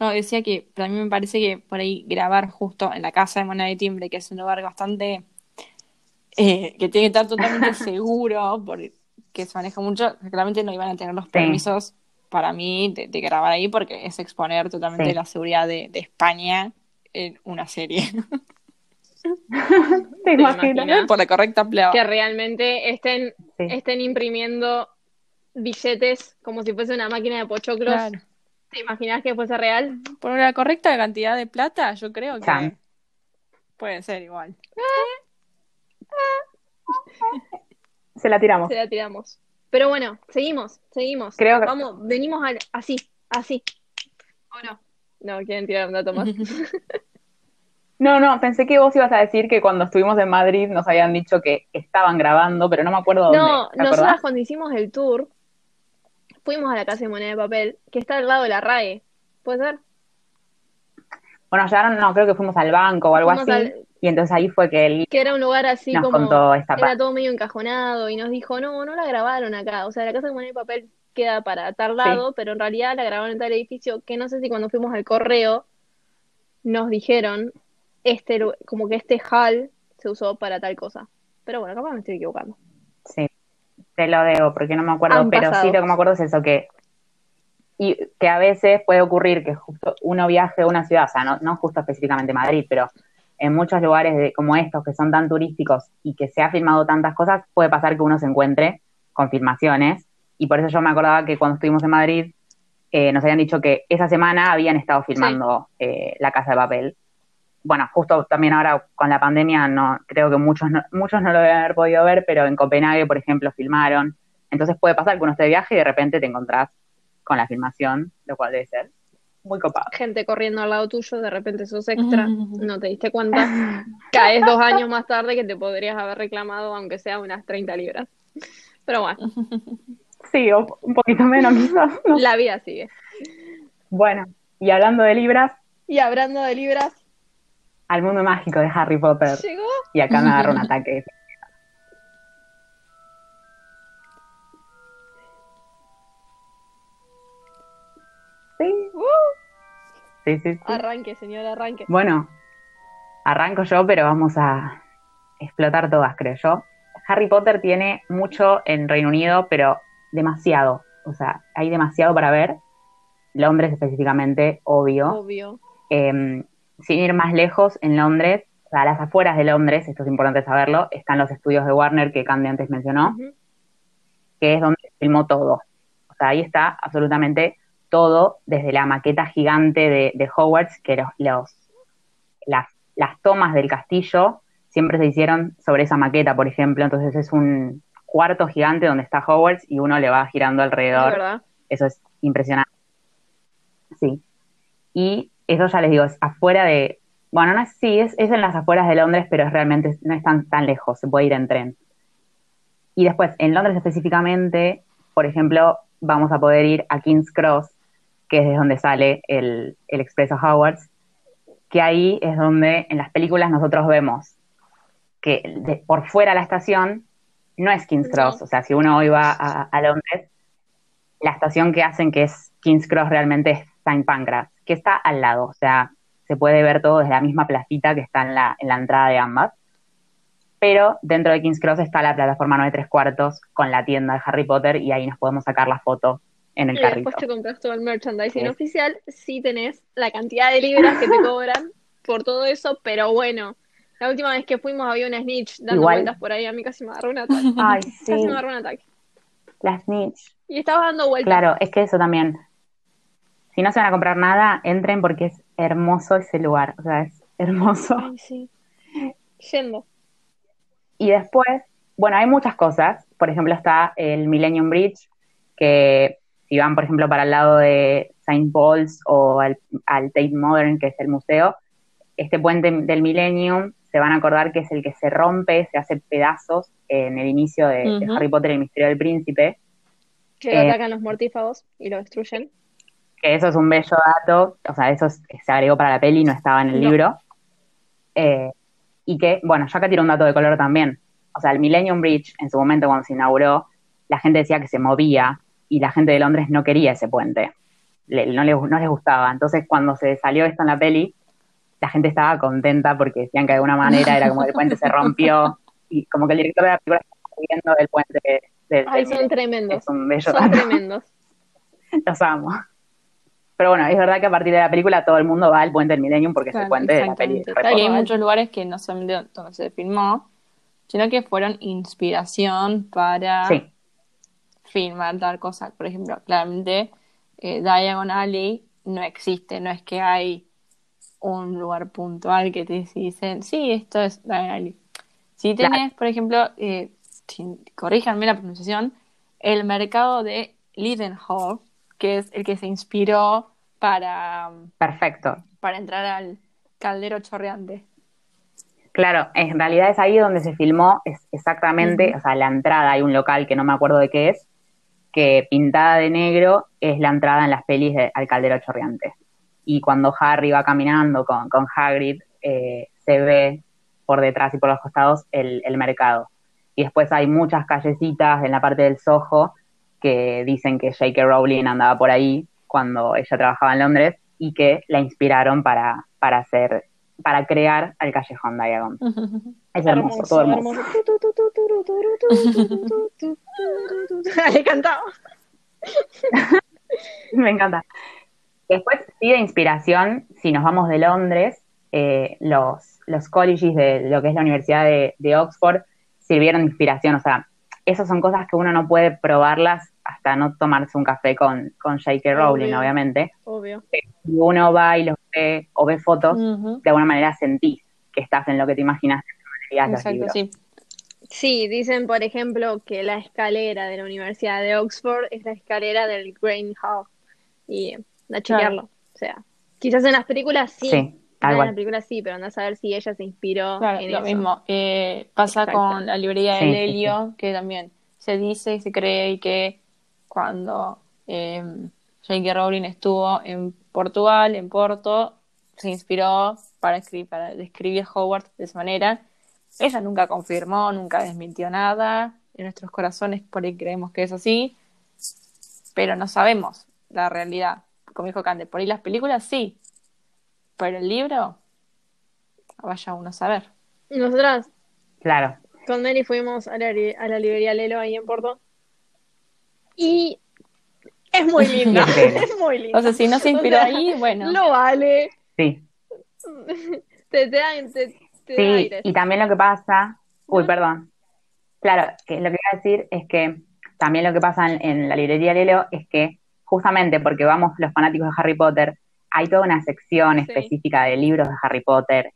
No, decía que para mí me parece que por ahí grabar justo en la casa de Moneda de Timbre, que es un lugar bastante eh, que tiene que estar totalmente seguro, porque se maneja mucho, claramente no iban a tener los permisos para mí de, de grabar ahí porque es exponer totalmente Sí. la seguridad de, de España en una serie. ¿Te imaginas? imaginas? por la correcta empleada. Que realmente estén, Sí. estén imprimiendo billetes como si fuese una máquina de pochoclos. Claro. ¿Te imaginas que fuese real? Por la correcta cantidad de plata, yo creo que Chan. puede ser igual. Se la tiramos. Se la tiramos. Pero bueno, seguimos, seguimos. Creo que- Vamos, venimos al, así, así. ¿O no? No, quieren tirar un dato más. No, no, pensé que vos ibas a decir que cuando estuvimos en Madrid nos habían dicho que estaban grabando, pero no me acuerdo dónde. No, ¿Te nosotras cuando hicimos el tour, fuimos a la casa de moneda de papel, que está al lado de la RAE. ¿Puede ser? Bueno, llegaron, no, creo que fuimos al banco o algo Fuimos así. al- Y entonces ahí fue que él Que era un lugar así nos como. contó esta Era todo medio encajonado y nos dijo, no, no la grabaron acá. O sea, la casa de moneda y papel queda para tal lado, pero en realidad la grabaron en tal edificio que no sé si cuando fuimos al correo nos dijeron, este, como que este hall se usó para tal cosa. Pero bueno, capaz me estoy equivocando. Sí, te lo debo porque no me acuerdo, Han pero pasado. sí lo que me acuerdo es eso, que, y, que a veces puede ocurrir que justo uno viaje a una ciudad, o sea, no, no justo específicamente Madrid, pero en muchos lugares de, como estos que son tan turísticos y que se ha filmado tantas cosas, puede pasar que uno se encuentre con filmaciones. Y por eso yo me acordaba que cuando estuvimos en Madrid, eh, nos habían dicho que esa semana habían estado filmando eh, La Casa de Papel. Bueno, justo también ahora con la pandemia, no creo que muchos no, muchos no lo deben haber podido ver, pero en Copenhague, por ejemplo, filmaron. Entonces puede pasar que uno esté de viaje y de repente te encontrás con la filmación, lo cual debe ser muy copado. Gente corriendo al lado tuyo, de repente sos extra, Mm. no te diste cuenta. Caes dos años más tarde que te podrías haber reclamado, aunque sea unas 30 libras. Pero bueno, Sí, o un poquito menos quizás. no. la vida sigue. Bueno, y hablando de libras, Y hablando de libras, al mundo mágico de Harry Potter. llegó. Y acá me agarra un ataque. Sí, Uh, sí, sí, sí. arranque, señor, arranque. Bueno, arranco yo, pero vamos a explotar todas, creo yo. Harry Potter tiene mucho en Reino Unido, pero demasiado. O sea, hay demasiado para ver. Londres específicamente, obvio. Obvio. Eh, sin ir más lejos, en Londres, o sea, a las afueras de Londres, esto es importante saberlo, están los estudios de Warner que Candy antes mencionó, que es donde filmó todo. O sea, ahí está absolutamente todo, desde la maqueta gigante de, de Hogwarts, que los, los- las, las tomas del castillo siempre se hicieron sobre esa maqueta, por ejemplo. Entonces es un cuarto gigante donde está Hogwarts y uno le va girando alrededor. Eso es impresionante. Sí. Y eso ya les digo, es afuera de. Bueno, no es, sí, es, es en las afueras de Londres, pero es realmente no es tan, tan lejos, se puede ir en tren. Y después, en Londres específicamente, por ejemplo, vamos a poder ir a King's Cross, que es de donde sale el, el Expreso Hogwarts, que ahí es donde en las películas nosotros vemos que de- por fuera la estación no es King's. Cross, o sea, si uno hoy va a, a Londres, la estación que hacen que es King's Cross realmente es St. Pancras, que está al lado, o sea, se puede ver todo desde la misma placita que está en la, en la entrada de ambas. Pero dentro de King's Cross está la plataforma 9 3 cuartos con la tienda de Harry Potter y ahí nos podemos sacar la foto en el Y carrito. después te compras todo el merchandising Sí. oficial si tenés la cantidad de libras que te cobran por todo eso, pero bueno. La última vez que fuimos había una snitch dando Igual. vueltas por ahí, a mí casi me agarró un ataque. Ay, Casi sí, me agarró un ataque. la snitch. Y estabas dando vueltas. Claro, es que eso también. Si no se van a comprar nada, entren porque es hermoso ese lugar, o sea, es hermoso. Ay, sí. Yendo. Y después, bueno, hay muchas cosas. Por ejemplo, está el Millennium Bridge, que si van, por ejemplo, para el lado de St. Paul's o al, al Tate Modern, que es el museo, este puente del Millennium, se van a acordar que es el que se rompe, se hace pedazos en el inicio de. Harry Potter y el Misterio del Príncipe. Que lo Eh, atacan los mortífagos y lo destruyen. Que eso es un bello dato, o sea, eso es- se agregó para la peli, no estaba en el No. libro. Eh, y que, bueno, yo acá tiro un dato de color también. O sea, el Millennium Bridge, en su momento cuando se inauguró, la gente decía que se movía y la gente de Londres no quería ese puente. Le- no, les, no les gustaba. Entonces, cuando se salió esto en la peli, la gente estaba contenta porque decían que de alguna manera era como que el puente se rompió y como que el director de la película estaba viendo el puente del Ay, del son tremendos. Bello Son tremendos. Los amo. Pero bueno, es verdad que a partir de la película todo el mundo va al puente del Millennium porque es el Claro, puente de la Y hay muchos lugares que no solamente donde se filmó, sino que fueron inspiración para Sí, filmar tal cosa. Por ejemplo, claramente eh, Diagon Alley no existe, no es que hay un lugar puntual que te dicen, sí, esto es Diagon Alley. Si tenés, por ejemplo, eh, corríjanme la pronunciación, el mercado de Leadenhall, que es el que se inspiró para, perfecto. para entrar al caldero chorreante. Claro, en realidad es ahí donde se filmó es exactamente, o sea, la entrada, hay un local que no me acuerdo de qué es, que pintada de negro es la entrada en las pelis de Al Caldero Chorreante. Y cuando Harry va caminando con, con Hagrid, eh, se ve por detrás y por los costados el, el mercado. Y después hay muchas callecitas en la parte del Soho que dicen que J.K. Rowling andaba por ahí cuando ella trabajaba en Londres y que la inspiraron para, para hacer para crear al Callejón Diagon. Es hermoso, todo hermoso. Le cantaba. Me encanta. Después, sí, de inspiración, si nos vamos de Londres, los, los colleges de lo que es la Universidad de, de Oxford sirvieron de inspiración. O sea, esas son cosas que uno no puede probarlas hasta no tomarse un café con, con J.K. Rowling, Obvio. obviamente. Obvio. Si uno va y los ve o ve fotos, de alguna manera sentís que estás en lo que te imaginas que leías los Exacto, sí. Sí, dicen, por ejemplo, que la escalera de la Universidad de Oxford es la escalera del Grain Hall. Y a chequearlo. O sea, quizás en las películas sí. Sí, tal en cual. las películas sí, pero anda a saber si ella se inspiró Claro, en lo eso. mismo. Eh, pasa Exacto. con la librería Sí, del sí, Helio, que también se dice y se cree que cuando eh, J.K. Rowling estuvo en Portugal, en Porto, se inspiró para escribir, para describir Hogwarts de esa manera. Ella nunca confirmó, nunca desmintió nada. En nuestros corazones por ahí creemos que es así, pero no sabemos la realidad. Como dijo Cande, por ahí las películas sí, pero el libro, vaya uno a saber. Nosotras Claro. con Mary fuimos a la, a la librería Lelo ahí en Porto. Y es muy linda. Sí, es muy linda. O sea, si no se inspiró O sea, ahí, bueno. Lo vale. Sí. Te, te dan, te, te Sí, aires. y también lo que pasa, uy, ¿No? perdón. Claro, que lo que iba a decir es que también lo que pasa en, en la librería Lelo es que justamente porque vamos los fanáticos de Harry Potter, hay toda una sección Sí. específica de libros de Harry Potter.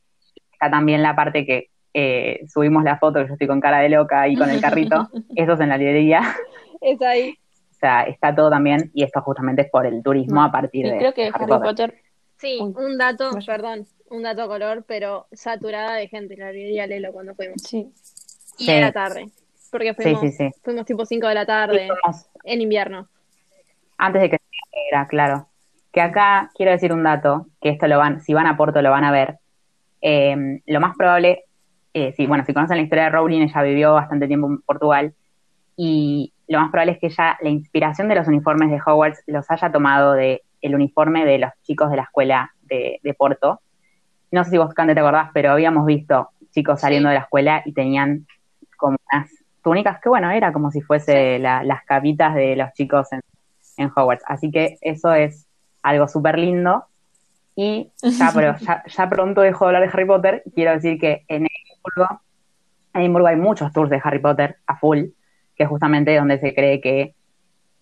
Está también la parte que eh, subimos la foto, que yo estoy con cara de loca ahí con el carrito, eso es en la librería. Es ahí. O sea, está todo también, y esto justamente es por el turismo a partir Y de, creo que Harry Potter, Sí, Uy. un dato, perdón, un dato color, pero saturada de gente la librería Lelo cuando fuimos. sí. Y Sí. era tarde. Porque fuimos, Sí, sí, sí. fuimos tipo 5 de la tarde, Y en invierno. antes de que era claro. Que acá quiero decir un dato, que esto lo van, si van a Porto lo van a ver. Eh, lo más probable, eh, sí, bueno, si conocen la historia de Rowling, ella vivió bastante tiempo en Portugal y lo más probable es que ella, la inspiración de los uniformes de Hogwarts los haya tomado de el uniforme de los chicos de la escuela de, de Porto. No sé si vos, Cande, te acordás, pero habíamos visto chicos Sí. saliendo de la escuela y tenían como unas túnicas que, bueno, era como si fuese la- las capitas de los chicos en, en Hogwarts. Así que eso es algo súper lindo. Y ya, pero ya, ya pronto dejo de hablar de Harry Potter. Quiero decir que en Edimburgo, en Edimburgo hay muchos tours de Harry Potter a full, que es justamente donde se cree que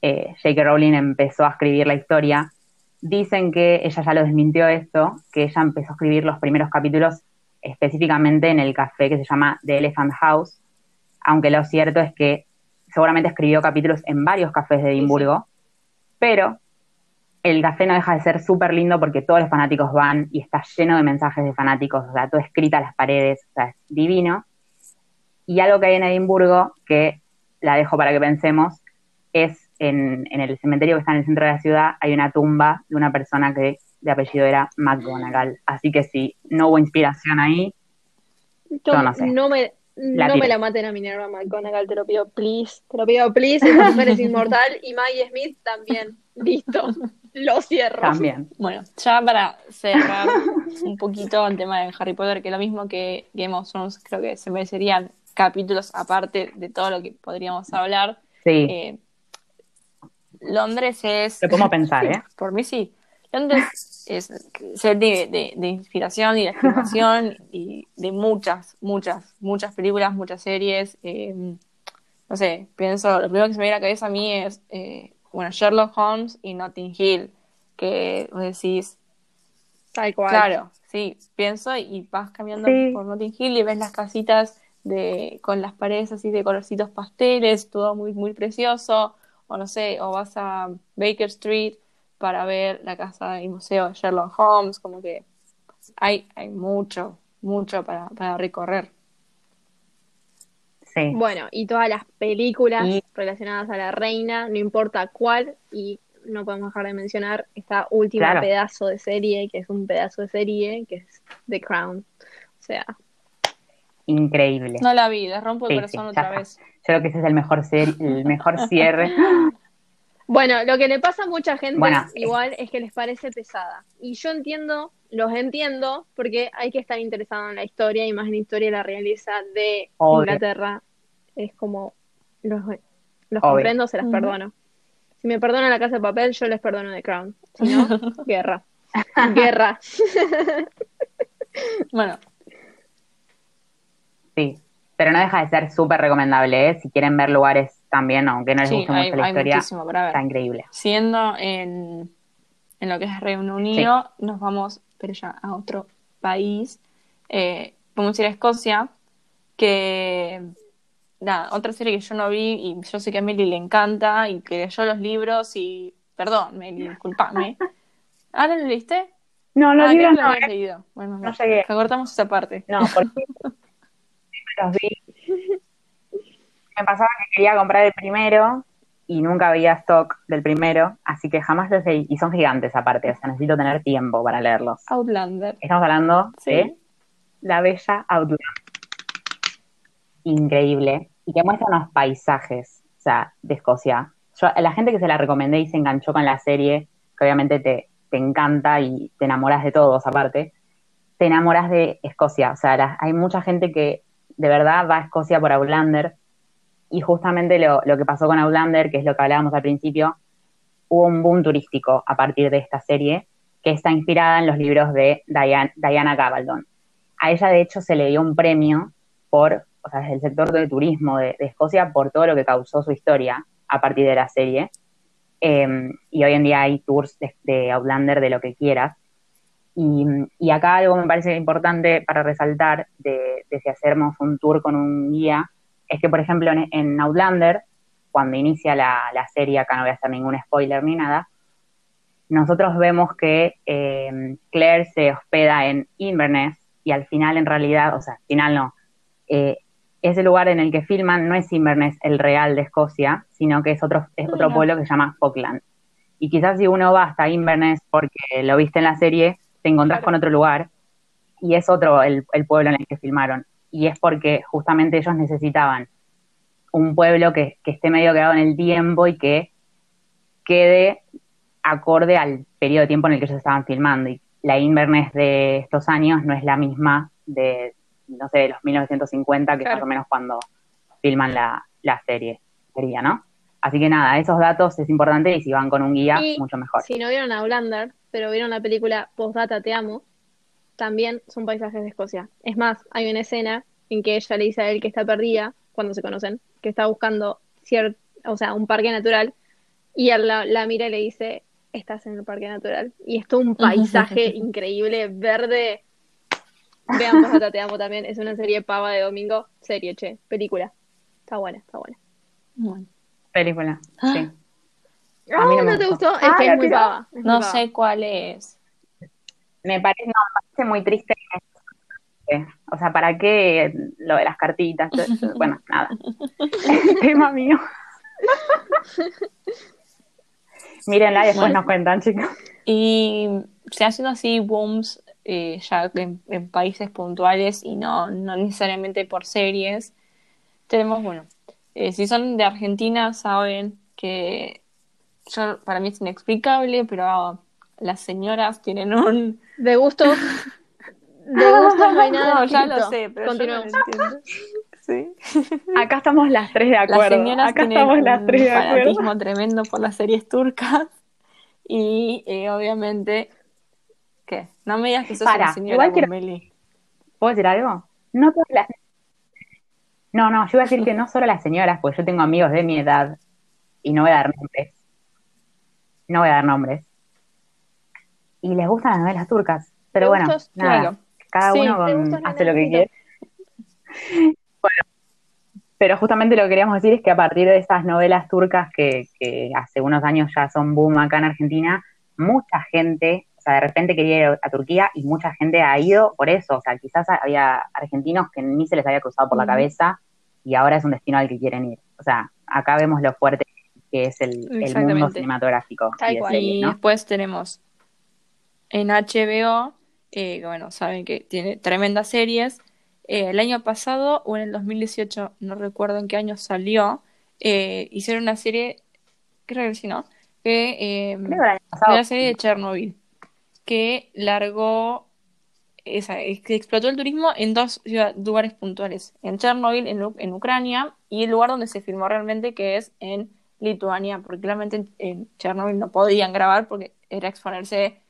eh, J.K. Rowling empezó a escribir la historia. Dicen que ella ya lo desmintió esto, que ella empezó a escribir los primeros capítulos específicamente en el café que se llama The Elephant House, aunque lo cierto es que seguramente escribió capítulos en varios cafés de Edimburgo, pero el café no deja de ser súper lindo porque todos los fanáticos van y está lleno de mensajes de fanáticos, o sea, todo escrito a las paredes, o sea, es divino. Y algo que hay en Edimburgo, que la dejo para que pensemos, es en, en el cementerio que está en el centro de la ciudad hay una tumba de una persona que de apellido era McGonagall. Así que si no hubo inspiración ahí, yo no sé. No me, La no me la maten a Minerva McGonagall, te lo pido, please. Te lo pido, please. Esa mujer es inmortal. Y Maggie Smith también. Listo. Lo cierro. también. Bueno, ya para cerrar un poquito el tema de Harry Potter, que lo mismo que Game of Thrones, creo que se merecerían capítulos aparte de todo lo que podríamos hablar. Sí, Eh, Londres es... lo podemos pensar, ¿eh? Por mí sí. Londres es ser de, de- de inspiración y de inspiración y de muchas, muchas, muchas películas, muchas series. eh, no sé, pienso, lo primero que se me viene a la cabeza a mí es, eh, bueno, Sherlock Holmes y Notting Hill, que vos decís, Tal cual. Claro, sí, pienso y vas caminando Sí. por Notting Hill y ves las casitas de con las paredes así de colorcitos pasteles, todo muy muy precioso, o no sé, o vas a Baker Street para ver la casa y museo de Sherlock Holmes, como que hay hay mucho, mucho para, para recorrer. Sí. Bueno, y todas las películas Y- relacionadas a la reina, no importa cuál, y no podemos dejar de mencionar esta última Claro. pedazo de serie, que es un pedazo de serie, que es The Crown. O sea, Increíble. No la vi, les rompo el Sí, corazón sí, otra está. vez. Yo creo que ese es el mejor, ser- el mejor cierre. Bueno, lo que le pasa a mucha gente Bueno, igual es que les parece pesada. Y yo entiendo, los entiendo, porque hay que estar interesado en la historia y más en la historia de la realeza de Obvio. Inglaterra. Es como, los, los Obvio. comprendo, se las perdono. Si me perdonan la casa de papel, yo les perdono The Crown. Si no, guerra. Guerra. Bueno, Sí. Pero no deja de ser súper recomendable, ¿eh? Si quieren ver lugares también, aunque no les sí, guste hay, mucho la historia, está increíble. Siendo en, en lo que es Reino Unido, nos vamos, pero ya a otro país. Eh, vamos a ir a Escocia, que, nada, otra serie que yo no vi y yo sé que a Meli le encanta y que leyó los libros y, perdón, Meli, disculpame. ¿Ah, no lo leíste? No, los ah, libros no, lo leído. Bueno, No no, llegué. que cortamos esa parte. No, porque los vi. Me pasaba que quería comprar el primero y nunca había stock del primero, así que jamás los leí. Y son gigantes aparte, o sea, necesito tener tiempo para leerlos. Outlander. Estamos hablando Sí. de La Bella Outlander. Increíble. Y que muestra unos paisajes, o sea, de Escocia. A la gente que se la recomendé y se enganchó con la serie, que obviamente te, te encanta y te enamoras de todos aparte, te enamoras de Escocia. O sea, hay mucha gente que de verdad va a Escocia por Outlander. Y justamente lo, lo que pasó con Outlander, que es lo que hablábamos al principio, hubo un boom turístico a partir de esta serie, que está inspirada en los libros de Diana, Diana Gabaldon. A ella, de hecho, se le dio un premio por, o sea, desde el sector de turismo de, de Escocia, por todo lo que causó su historia a partir de la serie. Eh, y hoy en día hay tours de, de Outlander de lo que quieras. Y, y acá algo me parece importante para resaltar de, de si hacemos un tour con un guía, es que, por ejemplo, en, en Outlander, cuando inicia la, la serie, acá no voy a hacer ningún spoiler ni nada, nosotros vemos que eh, Claire se hospeda en Inverness y al final, en realidad, o sea, al final no, eh, ese lugar en el que filman no es Inverness, el real de Escocia, sino que es otro, es otro Mira. pueblo que se llama Falkland. Y quizás si uno va hasta Inverness porque lo viste en la serie, te encontrás Claro. con otro lugar y es otro el, el pueblo en el que filmaron. Y es porque justamente ellos necesitaban un pueblo que, que esté medio quedado en el tiempo y que quede acorde al periodo de tiempo en el que ellos estaban filmando. Y la Inverness de estos años no es la misma de, no sé, de los 1950, que es más o menos cuando filman la, la serie, sería, ¿no? Así que nada, esos datos es importante y si van con un guía, Y mucho mejor. Si no vieron Outlander, pero vieron la película Postdata Te Amo, también son paisajes de Escocia. Es más, hay una escena en que ella le dice a él que está perdida, cuando se conocen, que está buscando cier- o sea, un parque natural, y él la, la mira y le dice, estás en el parque natural. Y es todo un paisaje increíble, verde. Vean Postdata Te Amo también, es una serie pava de domingo, serie, che, película. Está buena, está buena. Bueno, Película, Ah. sí. Ah, A mí no me ¿no te gustó. gustó? Es Ah, que la es muy pava. es muy no pava. sé cuál es. Me parece, no, me parece muy triste. O sea, ¿para qué lo de las cartitas? Bueno, nada. Tema mío. Mírenla y después Bueno. nos cuentan, chicos. Y se hacen así booms eh, ya en, en países puntuales y no, no necesariamente por series. Tenemos, bueno, eh, si son de Argentina saben que yo, para mí es inexplicable, pero las señoras tienen un... De gusto. De gusto no hay nada. No, ya lo sé, pero yo no lo entiendo. Sí. Acá estamos las tres de Las acuerdo. señoras Acá tienen estamos las un tres de acuerdo. fanatismo tremendo por las series turcas y eh, obviamente, ¿qué? No me digas que sos Para, una señora igual quiero-. ¿Puedo decir algo? No todas las... No, no, yo iba a decir que no solo las señoras, porque yo tengo amigos de mi edad y no voy a dar nombres. No voy a dar nombres. Y les gustan las novelas turcas. Pero bueno, gustos, nada, claro. cada Sí, uno con- hace lo que quiere. Bueno, pero justamente lo que queríamos decir es que a partir de esas novelas turcas que, que hace unos años ya son boom acá en Argentina, mucha gente, o sea, de repente quería ir a Turquía y mucha gente ha ido por eso. O sea, quizás había argentinos que ni se les había cruzado por la cabeza y ahora es un destino al que quieren ir. O sea, acá vemos lo fuerte que es el, el mundo cinematográfico. Tal y después tenemos en HBO, eh, que bueno, saben que tiene tremendas series. Eh, el año pasado o en el 2018, no recuerdo en qué año salió, eh, hicieron una serie, creo que sí, ¿no? Que eh, Creo que el año de pasado. la serie de Chernobyl, que largó, esa, es que explotó el turismo en dos ciudad- lugares puntuales, en Chernobyl, en, Ucrania, y el lugar donde se filmó realmente, que es en Lituania, porque claramente en, en Chernobyl no podían grabar porque era exponerse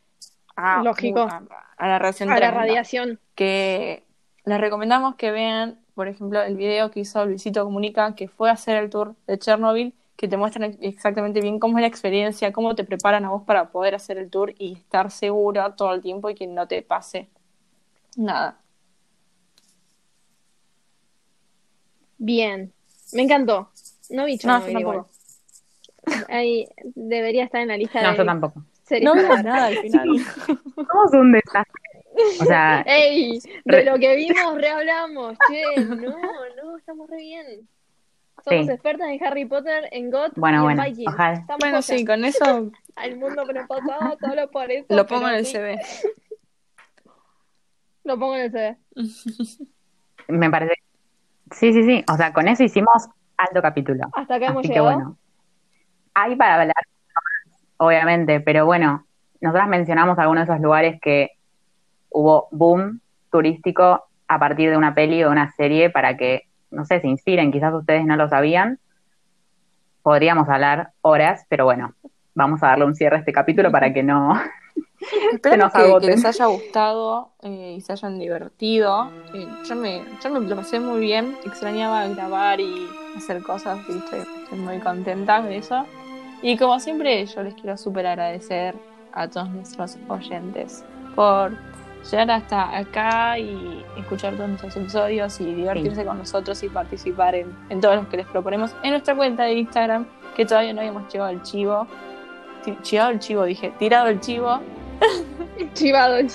a, Lógico. a, a la radiación A la radiación. Que les recomendamos que vean, por ejemplo, el video que hizo Luisito Comunica, que fue a hacer el tour de Chernobyl, que te muestran exactamente bien cómo es la experiencia, cómo te preparan a vos para poder hacer el tour y estar seguro todo el tiempo y que no te pase nada. Bien. Me encantó. No vi No. Ahí debería estar en la lista No, de yo tampoco. series No vimos nada al final. Somos un desastre. O sea, ¡Ey! Re- De lo que vimos, rehablamos. Che, no, no, estamos re bien. Somos Sí. expertas en Harry Potter, en GOT Bueno, y en bueno, Vikings. ojalá. Estamos Bueno, sí, con eso Al mundo que nos pasaba, solo por eso. lo pongo en el sí, CV. Lo pongo en el CV. me parece. Sí, sí, sí. O sea, con eso hicimos alto capítulo. Hasta acá hemos Así que llegado. bueno. Hay para hablar, obviamente, pero bueno, nosotras mencionamos algunos de esos lugares que hubo boom turístico a partir de una peli o una serie para que, no sé, se inspiren. Quizás ustedes no lo sabían. Podríamos hablar horas, pero bueno, vamos a darle un cierre a este capítulo para que no. Esperemos nos que, que les haya gustado eh, y se hayan divertido. Eh, yo, me, yo me lo pasé muy bien. Extrañaba grabar y hacer cosas y estoy, estoy muy contenta de eso. Y como siempre, yo les quiero súper agradecer a todos nuestros oyentes por llegar hasta acá y escuchar todos nuestros episodios y divertirse con nosotros y participar en, en todos los que les proponemos en nuestra cuenta de Instagram, que todavía no habíamos llegado al chivo. Chivado el chivo, dije, tirado el chivo. Chivado.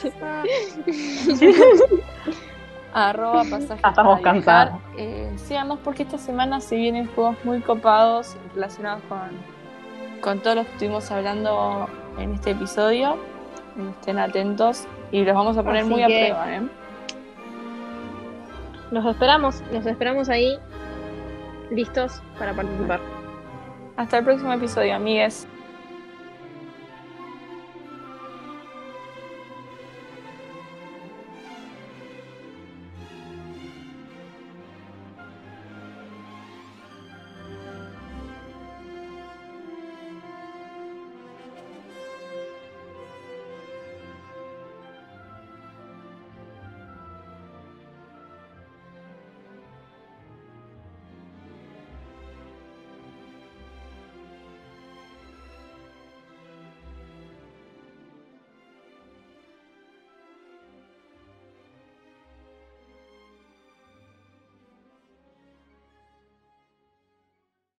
arroba pasaje Ya estamos para viajar. cansados. Eh, síganos porque esta semana se vienen juegos muy copados relacionados con, con todos los que estuvimos hablando en este episodio. Estén atentos y los vamos a poner Así muy a prueba. ¿eh? Los esperamos, los esperamos ahí listos para participar. Hasta el próximo episodio, amigues.